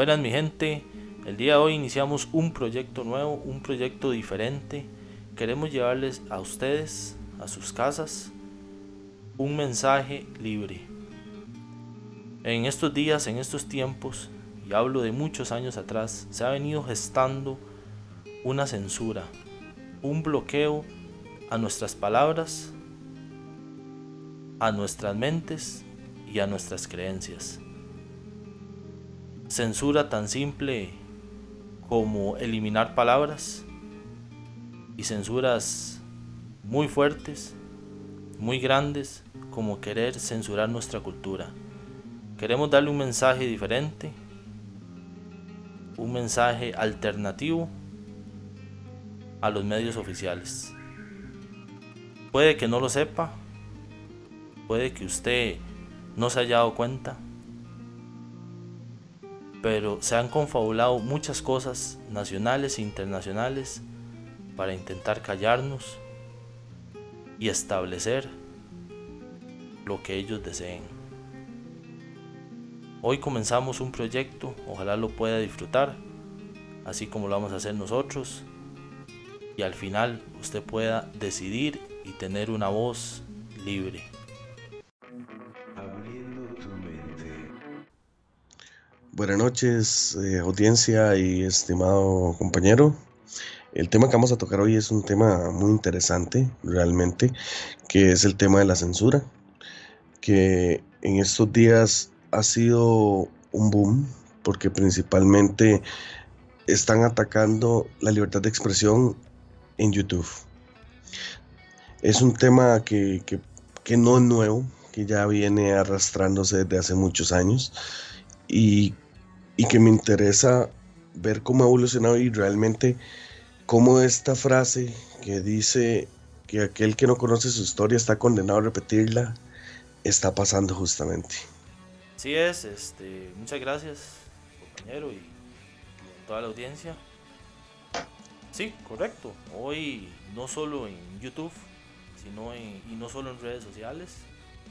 Buenas mi gente, el día de hoy iniciamos un proyecto nuevo, un proyecto diferente. Queremos llevarles a ustedes, a sus casas, un mensaje libre. En estos días, en estos tiempos, y hablo de muchos años atrás, se ha venido gestando una censura, un bloqueo a nuestras palabras, a nuestras mentes y a nuestras creencias. Censura tan simple como eliminar palabras y censuras muy fuertes, muy grandes, como querer censurar nuestra cultura. Queremos darle un mensaje diferente, un mensaje alternativo a los medios oficiales. Puede que no lo sepa, puede que usted no se haya dado cuenta, pero se han confabulado muchas cosas nacionales e internacionales para intentar callarnos y establecer lo que ellos deseen. Hoy comenzamos un proyecto, ojalá lo pueda disfrutar, así como lo vamos a hacer nosotros, y al final usted pueda decidir y tener una voz libre. Buenas noches, eh, audiencia y estimado compañero. El tema que vamos a tocar hoy es un tema muy interesante, realmente, que es el tema de la censura, que en estos días ha sido un boom, porque principalmente están atacando la libertad de expresión en YouTube. Es un tema que, que no es nuevo, que ya viene arrastrándose desde hace muchos años y y que me interesa ver cómo ha evolucionado y realmente cómo esta frase que dice que aquel que no conoce su historia está condenado a repetirla, está pasando justamente. Así es, este, muchas gracias compañero y, toda la audiencia. Sí, correcto. Hoy no solo en YouTube, sino y no solo en redes sociales,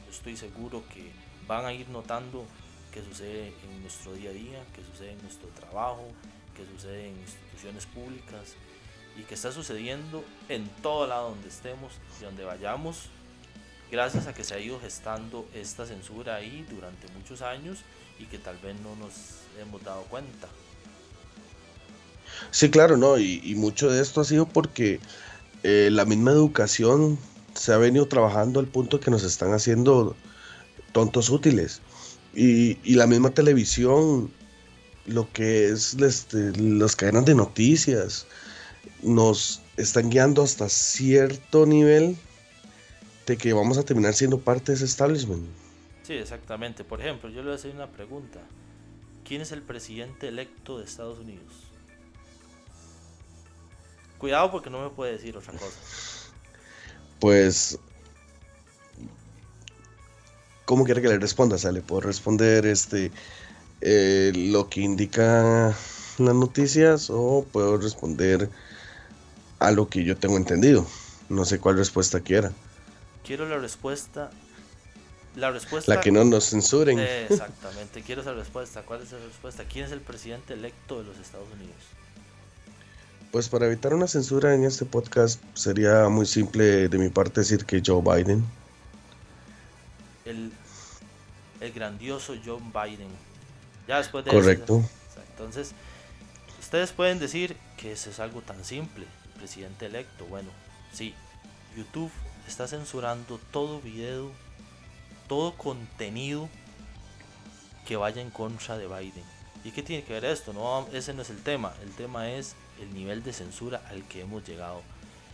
estoy seguro que van a ir notando que sucede en nuestro día a día, que sucede en nuestro trabajo, que sucede en instituciones públicas y que está sucediendo en todo lado donde estemos y donde vayamos, gracias a que se ha ido gestando esta censura ahí durante muchos años y que tal vez no nos hemos dado cuenta. Sí, claro, no, y, mucho de esto ha sido porque eh, la misma educación se ha venido trabajando al punto que nos están haciendo tontos útiles. Y, la misma televisión, lo que es este, las cadenas de noticias, nos están guiando hasta cierto nivel de que vamos a terminar siendo parte de ese establishment. Sí, exactamente. Por ejemplo, yo le voy a hacer una pregunta. ¿Quién es el presidente electo de Estados Unidos? Cuidado porque no me puede decir otra cosa. Pues ¿Cómo quiere que le responda? O le puedo responder este eh, lo que indica las noticias o puedo responder a lo que yo tengo entendido. No sé cuál respuesta quiera. Quiero la respuesta. La respuesta. La que no nos censuren. exactamente, quiero esa respuesta. ¿Cuál es la respuesta? ¿Quién es el presidente electo de los Estados Unidos? Pues para evitar una censura en este podcast sería muy simple de mi parte decir que Joe Biden el, el grandioso John Biden. Ya después de Correcto. entonces, ustedes pueden decir que eso es algo tan simple, el presidente electo. Bueno, sí, YouTube está censurando todo video, todo contenido que vaya en contra de Biden. ¿Y qué tiene que ver esto? No, ese no es el tema. El tema es el nivel de censura al que hemos llegado.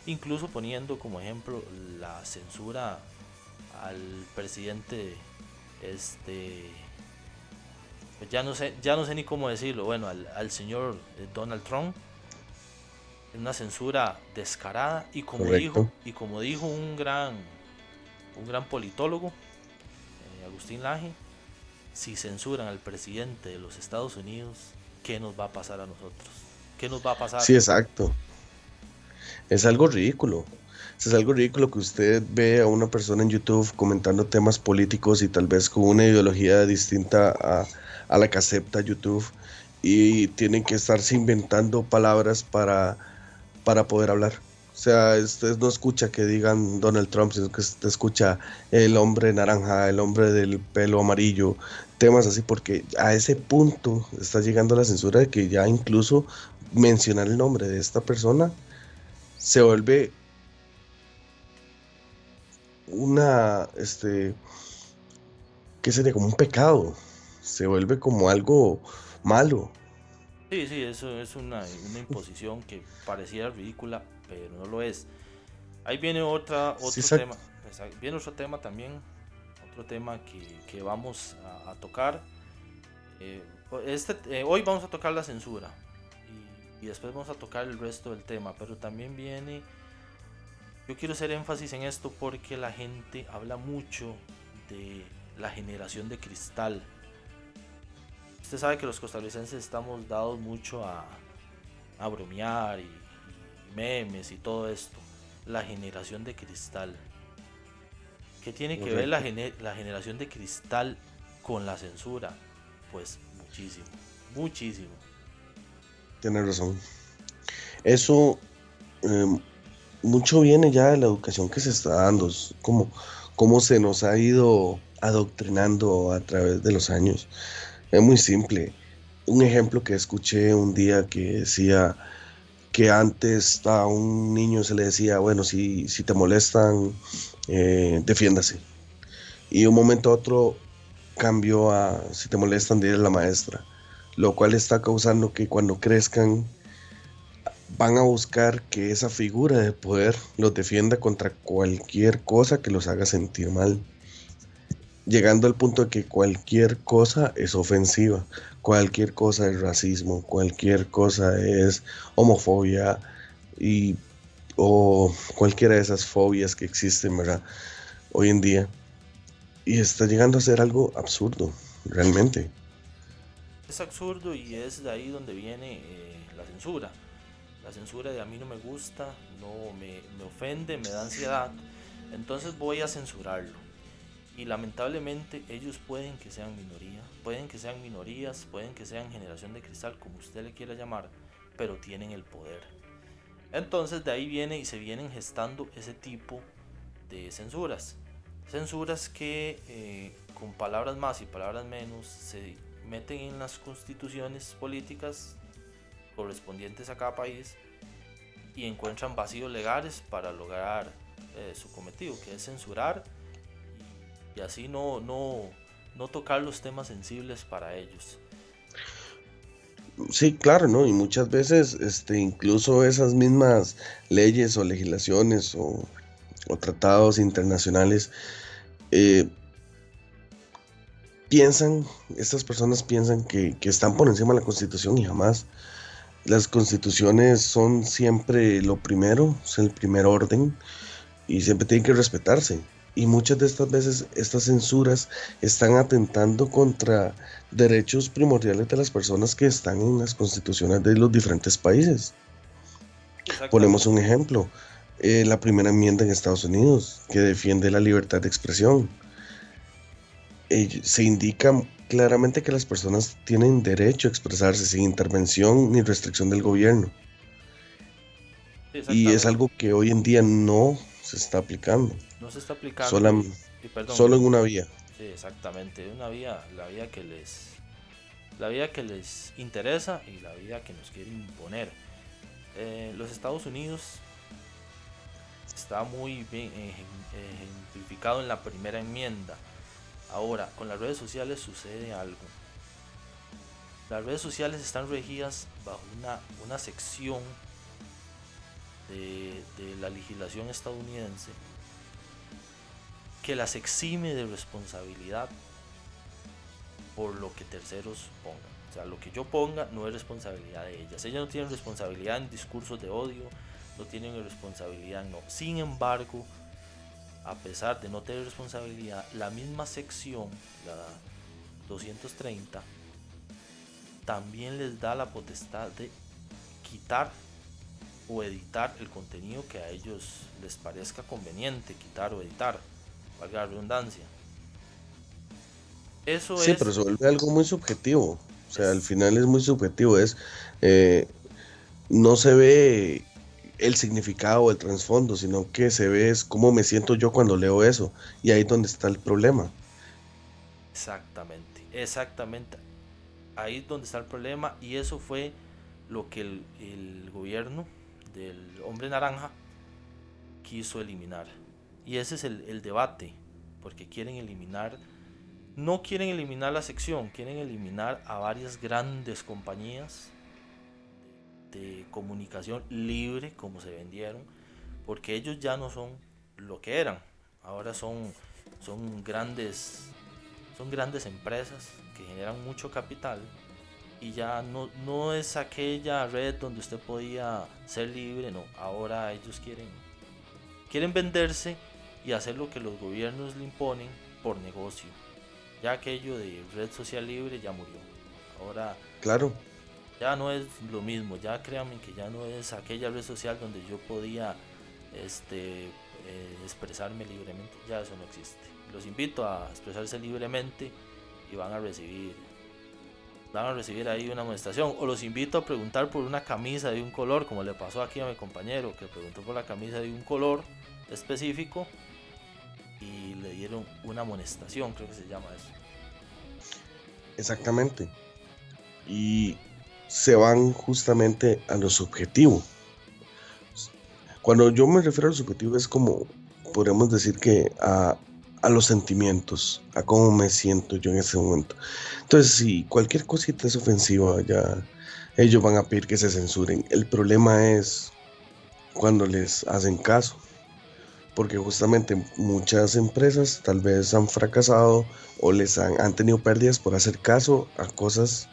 Incluso poniendo como ejemplo la censura al presidente este pues ya no sé ya no sé ni cómo decirlo. Bueno al, señor eh, Donald Trump una censura descarada y como dijo y como dijo un gran un gran politólogo eh, Agustín Laje si censuran al presidente de los Estados Unidos qué nos va a pasar a nosotros qué nos va a pasar sí exacto. Es algo ridículo es algo ridículo que usted ve a una persona en YouTube comentando temas políticos y tal vez con una ideología distinta a, la que acepta YouTube y tienen que estarse inventando palabras para, para poder hablar. O sea, usted no escucha que digan Donald Trump, sino que usted escucha el hombre naranja, el hombre del pelo amarillo, temas así, porque a ese punto está llegando la censura de que ya incluso mencionar el nombre de esta persona se vuelve una, este, ¿qué sería? Como un pecado, se vuelve como algo malo. Sí, sí, eso es una, una imposición que pareciera ridícula, pero no lo es. Ahí viene otra, otro tema. Viene otro tema también, otro tema que, vamos a, tocar. Eh, este, eh, hoy vamos a tocar la censura y, después vamos a tocar el resto del tema, pero también viene... Yo quiero hacer énfasis en esto porque la gente habla mucho de la generación de cristal. Usted sabe que los costarricenses estamos dados mucho a, a bromear y memes y todo esto. La generación de cristal. ¿Qué tiene que ver la, la generación de cristal con la censura? Pues muchísimo, muchísimo. Tiene razón. Eso em, mucho viene ya de la educación que se está dando, como cómo se nos ha ido adoctrinando a través de los años. Es muy simple. Un ejemplo que escuché un día que decía, que antes a un niño se le decía, bueno, si, si te molestan, eh, defiéndase. Y un momento a otro cambió a, si te molestan, dile a la maestra. Lo cual está causando que cuando crezcan van a buscar que esa figura de poder los defienda contra cualquier cosa que los haga sentir mal llegando al punto de que cualquier cosa es ofensiva, cualquier cosa es racismo, cualquier cosa es homofobia y o cualquiera de esas fobias que existen, ¿verdad? Hoy en día. Y está llegando a ser algo absurdo, realmente. Es absurdo y es de ahí donde viene eh, la censura. La censura de a mí no me gusta, no me, me ofende, me da ansiedad. Entonces voy a censurarlo y lamentablemente ellos pueden que sean minoría, pueden que sean minorías, pueden que sean generación de cristal, como usted le quiera llamar, pero tienen el poder. Entonces de ahí viene y se vienen gestando ese tipo de censuras. Censuras que eh, con palabras más y palabras menos se meten en las constituciones políticas correspondientes a cada país y encuentran vacíos legales para lograr eh, su cometido, que es censurar y así no, no, no tocar los temas sensibles para ellos. Sí, claro, ¿no? Y muchas veces, este, incluso esas mismas leyes o legislaciones o, tratados internacionales eh, piensan, estas personas piensan que, que, están por encima de la constitución y jamás. Las constituciones son siempre lo primero, es el primer orden y siempre tienen que respetarse y muchas de estas veces estas censuras están atentando contra derechos primordiales de las personas que están en las constituciones de los diferentes países. Ponemos un ejemplo, eh, la primera enmienda en Estados Unidos que defiende la libertad de expresión. Se indica claramente que las personas tienen derecho a expresarse sin intervención ni restricción del gobierno. Y es algo que hoy en día no se está aplicando. No se está aplicando. solo en una vía. Sí, exactamente. Una vía, la vía que les. La vía que les interesa y la vía que nos quieren imponer. Eh, los Estados Unidos está muy bien ejemplificado en la primera enmienda. Ahora, con las redes sociales sucede algo. Las redes sociales están regidas bajo una, una sección de, de la legislación estadounidense que las exime de responsabilidad por lo que terceros pongan. O sea, lo que yo ponga no es responsabilidad de ellas. Ellas no tienen responsabilidad en discursos de odio, no tienen responsabilidad no. Sin embargo, a pesar de no tener responsabilidad, la misma sección, la 230, también les da la potestad de quitar o editar el contenido que a ellos les parezca conveniente quitar o editar valga la redundancia. Eso sí, pero se vuelve algo muy subjetivo. O sea, al final es muy subjetivo, es eh, no se ve el significado o el trasfondo, sino que se ve es cómo me siento yo cuando leo eso. Y ahí es donde está el problema. Exactamente, exactamente. Ahí es donde está el problema y eso fue lo que el, gobierno del hombre naranja quiso eliminar. Y ese es el, el debate, porque quieren eliminar, no quieren eliminar la sección, quieren eliminar a varias grandes compañías de comunicación libre como se vendieron, porque ellos ya no son lo que eran, ahora son, son, grandes, son grandes empresas que generan mucho capital y ya no, no es aquella red donde usted podía ser libre, no, ahora ellos quieren, quieren venderse y hacer lo que los gobiernos le imponen por negocio. Ya aquello de red social libre ya murió. Ahora, claro ya no es lo mismo, ya créanme que ya no es aquella red social donde yo podía este, eh, expresarme libremente, ya eso no existe. Los invito a expresarse libremente y van a recibir van a recibir ahí una amonestación. O los invito a preguntar por una camisa de un color como le pasó aquí a mi compañero que preguntó por la camisa de un color específico y le dieron una amonestación creo que se llama eso. Exactamente. Y se van justamente a lo subjetivo. Cuando yo me refiero a lo subjetivo es como, podríamos decir que a, a los sentimientos, a cómo me siento yo en ese momento. Entonces, si cualquier cosita es ofensiva, ellos van a pedir que se censuren. El problema es cuando les hacen caso. Porque justamente muchas empresas tal vez han fracasado o les han, han tenido pérdidas por hacer caso a cosas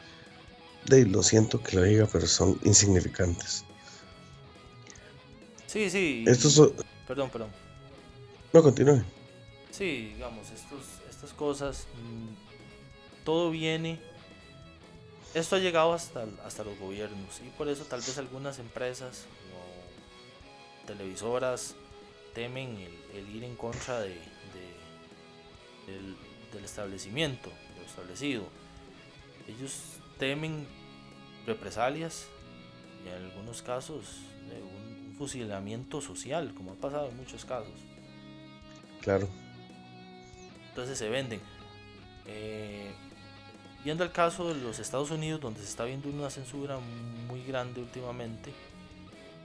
de, lo siento que lo diga, pero son insignificantes. Sí, sí. Estos son... Perdón, perdón. No, continúe. Sí, digamos, estos, estas cosas, mm, todo viene, esto ha llegado hasta, hasta los gobiernos y por eso tal vez algunas empresas o televisoras temen el, ir en contra de, del, del establecimiento, de lo establecido. Ellos temen represalias y en algunos casos de un fusilamiento social, como ha pasado en muchos casos. Claro. Entonces se venden. Eh, viendo el caso de los Estados Unidos, donde se está viendo una censura muy grande últimamente,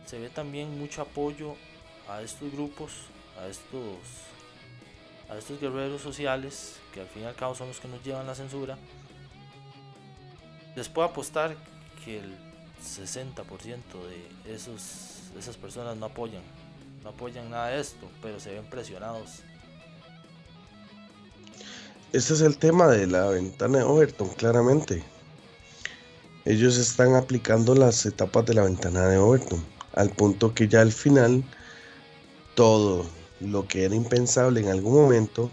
se ve también mucho apoyo a estos grupos, a estos, a estos guerreros sociales, que al fin y al cabo son los que nos llevan la censura, les puedo apostar que el 60% de esos, esas personas no apoyan, no apoyan nada de esto, pero se ven presionados. Este es el tema de la ventana de Overton, claramente. Ellos están aplicando las etapas de la ventana de Overton, al punto que ya al final todo lo que era impensable en algún momento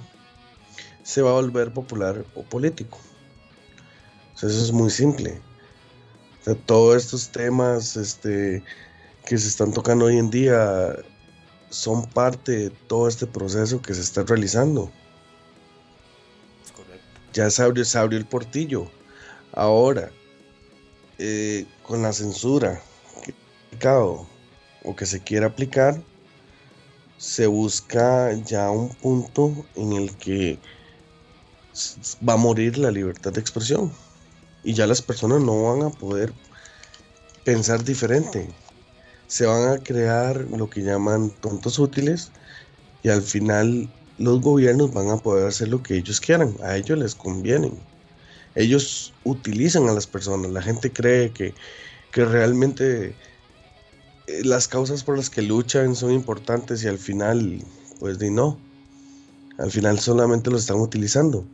se va a volver popular o político eso es muy simple. todos estos temas este, que se están tocando hoy en día son parte de todo este proceso que se está realizando. Ya se abrió, se abrió el portillo. Ahora, eh, con la censura que o que se quiere aplicar, se busca ya un punto en el que va a morir la libertad de expresión y ya las personas no van a poder pensar diferente. Se van a crear lo que llaman tontos útiles y al final los gobiernos van a poder hacer lo que ellos quieran, a ellos les conviene. Ellos utilizan a las personas, la gente cree que, que realmente eh, las causas por las que luchan son importantes y al final, pues di no, al final solamente lo están utilizando.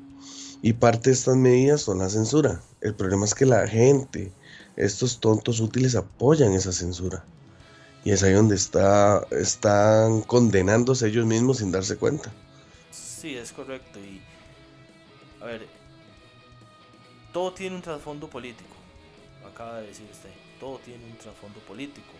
Y parte de estas medidas son la censura. El problema es que la gente, estos tontos útiles apoyan esa censura. Y es ahí donde está, están condenándose ellos mismos sin darse cuenta. Sí, es correcto. Y, a ver, todo tiene un trasfondo político. Acaba de decir usted, todo tiene un trasfondo político.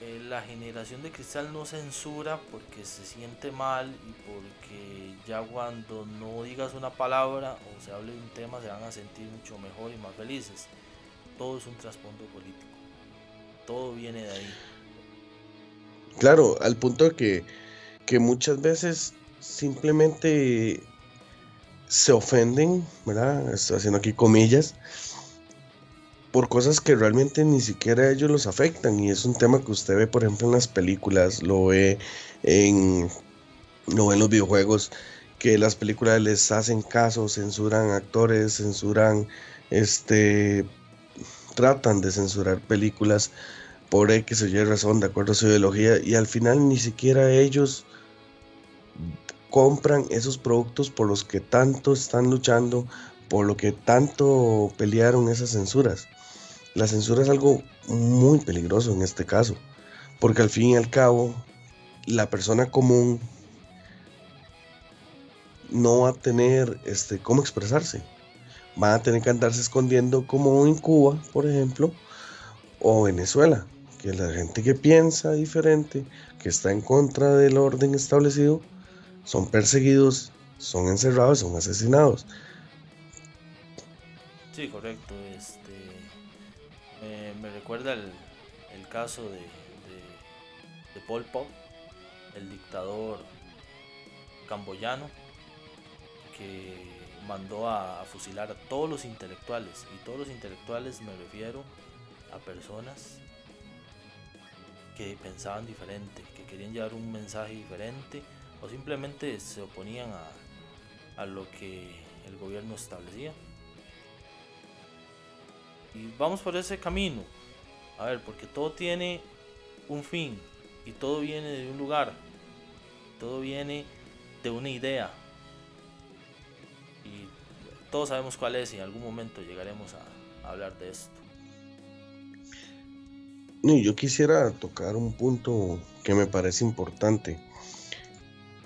Eh, la generación de cristal no censura porque se siente mal y porque ya cuando no digas una palabra o se hable de un tema se van a sentir mucho mejor y más felices. Todo es un trasfondo político. Todo viene de ahí. Claro, al punto de que, que muchas veces simplemente se ofenden, ¿verdad? Estoy haciendo aquí comillas, por cosas que realmente ni siquiera ellos los afectan. Y es un tema que usted ve, por ejemplo, en las películas, lo ve en, lo ve en los videojuegos, que las películas les hacen caso, censuran actores, censuran, este, tratan de censurar películas por X o Y razón, de acuerdo a su ideología, y al final ni siquiera ellos compran esos productos por los que tanto están luchando, por lo que tanto pelearon esas censuras. La censura es algo muy peligroso en este caso, porque al fin y al cabo la persona común no va a tener este, cómo expresarse. Va a tener que andarse escondiendo como en Cuba, por ejemplo, o Venezuela, que la gente que piensa diferente, que está en contra del orden establecido, son perseguidos, son encerrados, son asesinados. Sí, correcto. Este, me, recuerda el, caso de, de, Pol Pot, el dictador camboyano, que mandó a, fusilar a todos los intelectuales. Y todos los intelectuales me refiero a personas que pensaban diferente, que querían llevar un mensaje diferente o simplemente se oponían a, a lo que el gobierno establecía. Y vamos por ese camino. A ver, porque todo tiene un fin y todo viene de un lugar. Todo viene de una idea. Y todos sabemos cuál es y en algún momento llegaremos a, hablar de esto. yo quisiera tocar un punto que me parece importante.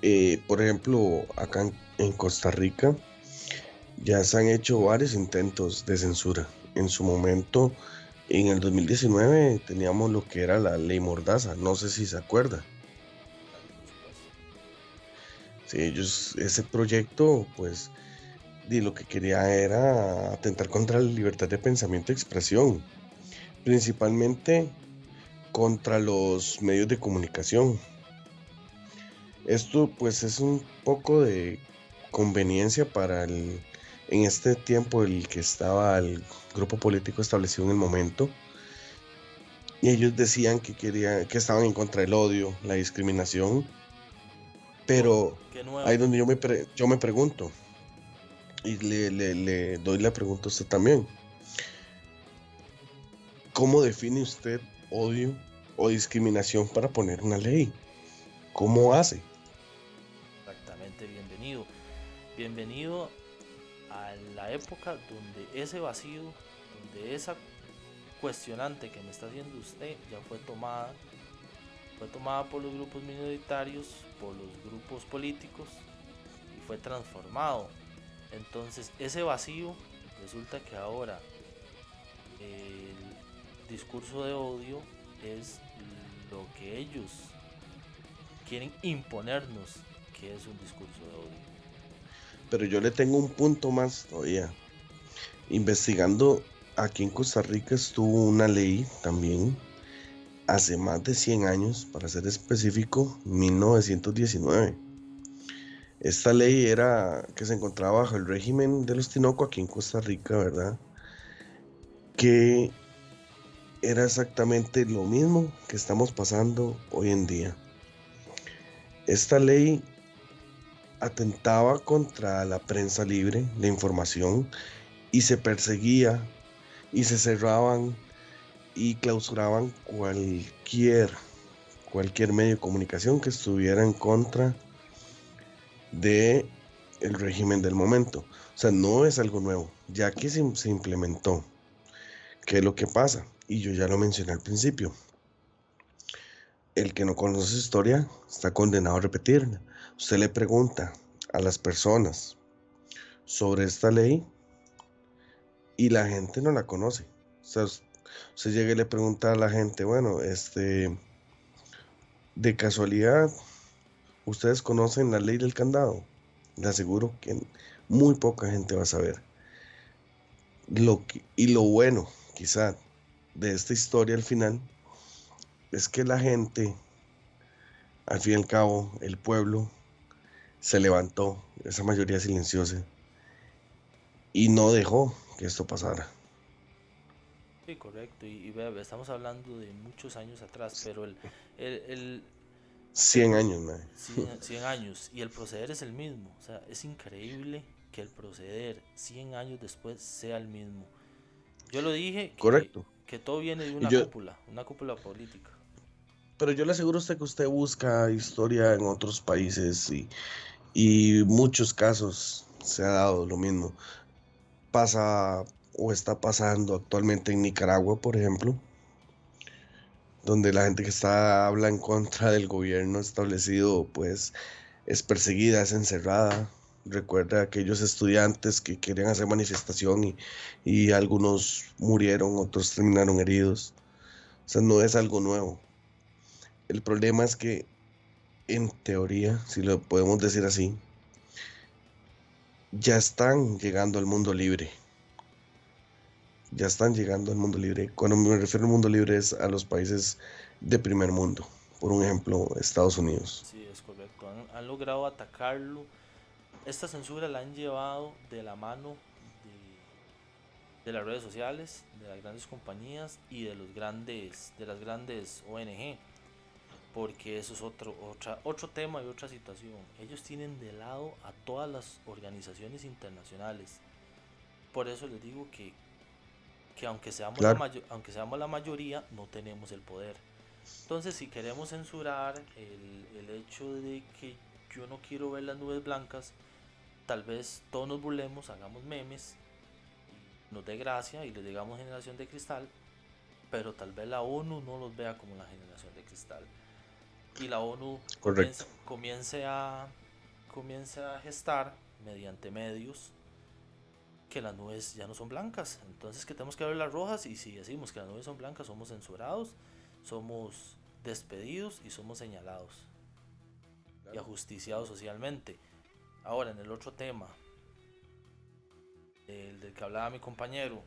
Eh, por ejemplo, acá en Costa Rica ya se han hecho varios intentos de censura en su momento, en el 2019, teníamos lo que era la ley Mordaza. No sé si se acuerda. Sí, ellos, ese proyecto, pues, lo que quería era atentar contra la libertad de pensamiento y expresión, principalmente contra los medios de comunicación. Esto, pues, es un poco de conveniencia para el, en este tiempo el que estaba el grupo político establecido en el momento y ellos decían que querían que estaban en contra del odio, la discriminación, pero ahí donde yo me yo me pregunto y le, le doy la pregunta a usted también. ¿Cómo define usted odio o discriminación para poner una ley? ¿Cómo hace? Exactamente, bienvenido. Bienvenido a la época donde ese vacío, donde esa cuestionante que me está haciendo usted ya fue tomada, fue tomada por los grupos minoritarios, por los grupos políticos y fue transformado. Entonces ese vacío resulta que ahora el discurso de odio es lo que ellos quieren imponernos que es un discurso de odio. Pero yo le tengo un punto más todavía. Investigando, aquí en Costa Rica estuvo una ley también, hace más de 100 años, para ser específico, 1919. Esta ley era que se encontraba bajo el régimen de los Tinoco aquí en Costa Rica, ¿verdad? Que era exactamente lo mismo que estamos pasando hoy en día. Esta ley atentaba contra la prensa libre, la información, y se perseguía y se cerraban y clausuraban cualquier, cualquier medio de comunicación que estuviera en contra de el régimen del momento. O sea, no es algo nuevo, ya que se, se implementó. ¿Qué es lo que pasa? Y yo ya lo mencioné al principio. El que no conoce su historia está condenado a repetirla. Usted le pregunta a las personas sobre esta ley y la gente no la conoce. O sea, usted llega y le pregunta a la gente, bueno, este, De casualidad, ustedes conocen la ley del candado. Le aseguro que muy poca gente va a saber. Lo y lo bueno, quizá, de esta historia al final, es que la gente, al fin y al cabo, el pueblo, se levantó, esa mayoría silenciosa, y no dejó que esto pasara. Sí, correcto. Y, y estamos hablando de muchos años atrás, pero el... el, 100 años, 100, años. Y el proceder es el mismo. O sea, es increíble que el proceder 100 años después sea el mismo. Yo lo dije que, correcto. que todo viene de una cúpula, una cúpula política. Pero yo le aseguro a usted que usted busca historia en otros países y, y muchos casos se ha dado lo mismo. Pasa o está pasando actualmente en Nicaragua, por ejemplo, donde la gente que está habla en contra del gobierno establecido, pues es perseguida, es encerrada. Recuerda aquellos estudiantes que querían hacer manifestación y, y algunos murieron, otros terminaron heridos. O sea, no es algo nuevo. El problema es que, en teoría, si lo podemos decir así, ya están llegando al mundo libre ya están llegando al mundo libre. Cuando me refiero al mundo libre es a los países de primer mundo, por un ejemplo, Estados Unidos. Sí, es correcto. Han, logrado atacarlo. Esta censura la han llevado de la mano de, las redes sociales, de las grandes compañías y de los grandes, de las grandes ONG. Porque eso es otro, otra, otro tema y otra situación. Ellos tienen de lado a todas las organizaciones internacionales. Por eso les digo que que aunque seamos, la aunque seamos la mayoría, no tenemos el poder. Entonces, si queremos censurar el, el hecho de que yo no quiero ver las nubes blancas, tal vez todos nos burlemos, hagamos memes, nos dé gracia y le digamos generación de cristal, pero tal vez la ONU no los vea como la generación de cristal. Y la ONU comience, comience, a, comience a gestar mediante medios que las nubes ya no son blancas. Entonces que tenemos que ver las rojas y si decimos que las nubes son blancas somos censurados, somos despedidos y somos señalados y ajusticiados socialmente. Ahora en el otro tema, el del que hablaba mi compañero,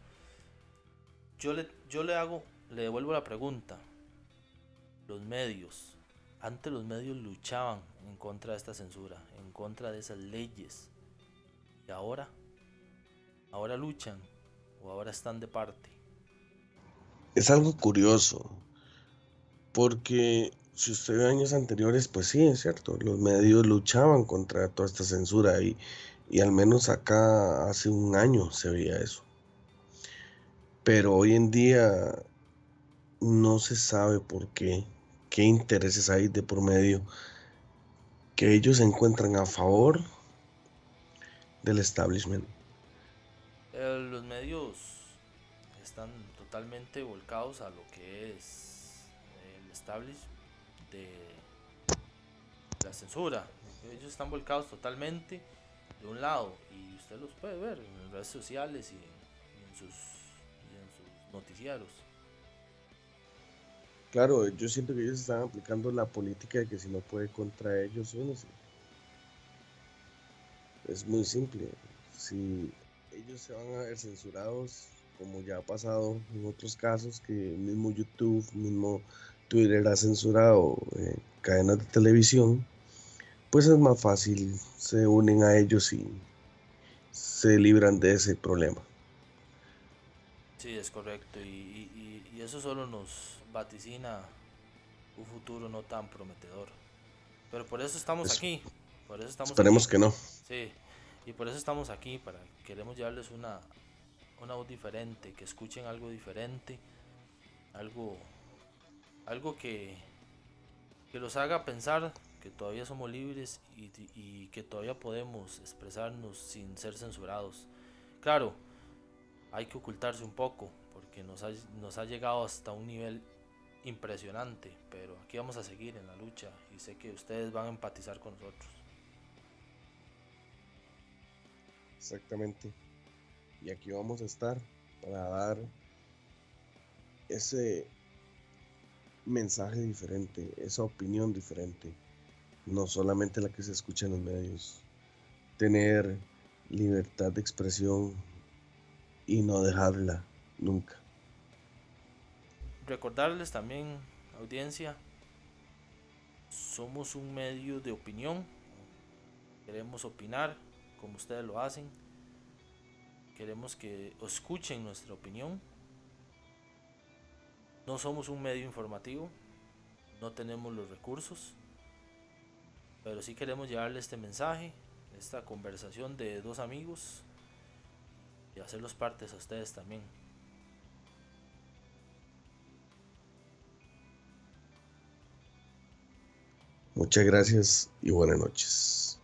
yo le, yo le hago, le devuelvo la pregunta. Los medios, antes los medios luchaban en contra de esta censura, en contra de esas leyes. Y ahora ahora luchan o ahora están de parte. Es algo curioso, porque si usted ve años anteriores, pues sí, es cierto, los medios luchaban contra toda esta censura y, y al menos acá hace un año se veía eso. Pero hoy en día no se sabe por qué, qué intereses hay de por medio que ellos se encuentran a favor del establishment los medios están totalmente volcados a lo que es el establish de la censura. Ellos están volcados totalmente de un lado y usted los puede ver en redes sociales y, en, sus, noticiarios. Claro, yo siento que ellos están aplicando la política de que si no puede contra ellos, Es muy simple. Si ellos se van a ver censurados, como ya ha pasado en otros casos, que mismo YouTube, mismo Twitter ha censurado eh, cadenas de televisión, pues es más fácil, se unen a ellos y se libran de ese problema. Sí, es correcto, y, eso solo nos vaticina un futuro no tan prometedor. Pero por eso estamos aquí. Por eso estamos esperemos que no. Sí, y por eso estamos aquí, para queremos llevarles una, una voz diferente, que escuchen algo diferente, algo, algo que, que los haga pensar que todavía somos libres y, y, que todavía podemos expresarnos sin ser censurados. Claro, hay que ocultarse un poco porque nos ha, llegado hasta un nivel impresionante, pero aquí vamos a seguir en la lucha y sé que ustedes van a empatizar con nosotros. Exactamente. Y aquí vamos a estar para dar ese mensaje diferente, esa opinión diferente, no solamente la que se escucha en los medios. Tener libertad de expresión y no dejarla nunca. Recordarles también, audiencia, somos un medio de opinión. Queremos opinar como ustedes lo hacen. Queremos que escuchen nuestra opinión. No somos un medio informativo. No tenemos los recursos. Pero sí queremos llevarle este mensaje, esta conversación de dos amigos y hacerlos partes a ustedes también. Muchas gracias y buenas noches.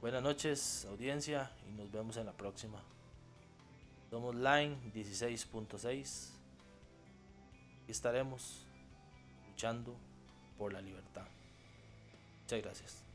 Buenas noches, audiencia, y nos vemos en la próxima. Somos Line 16.6 y estaremos luchando por la libertad. Muchas gracias.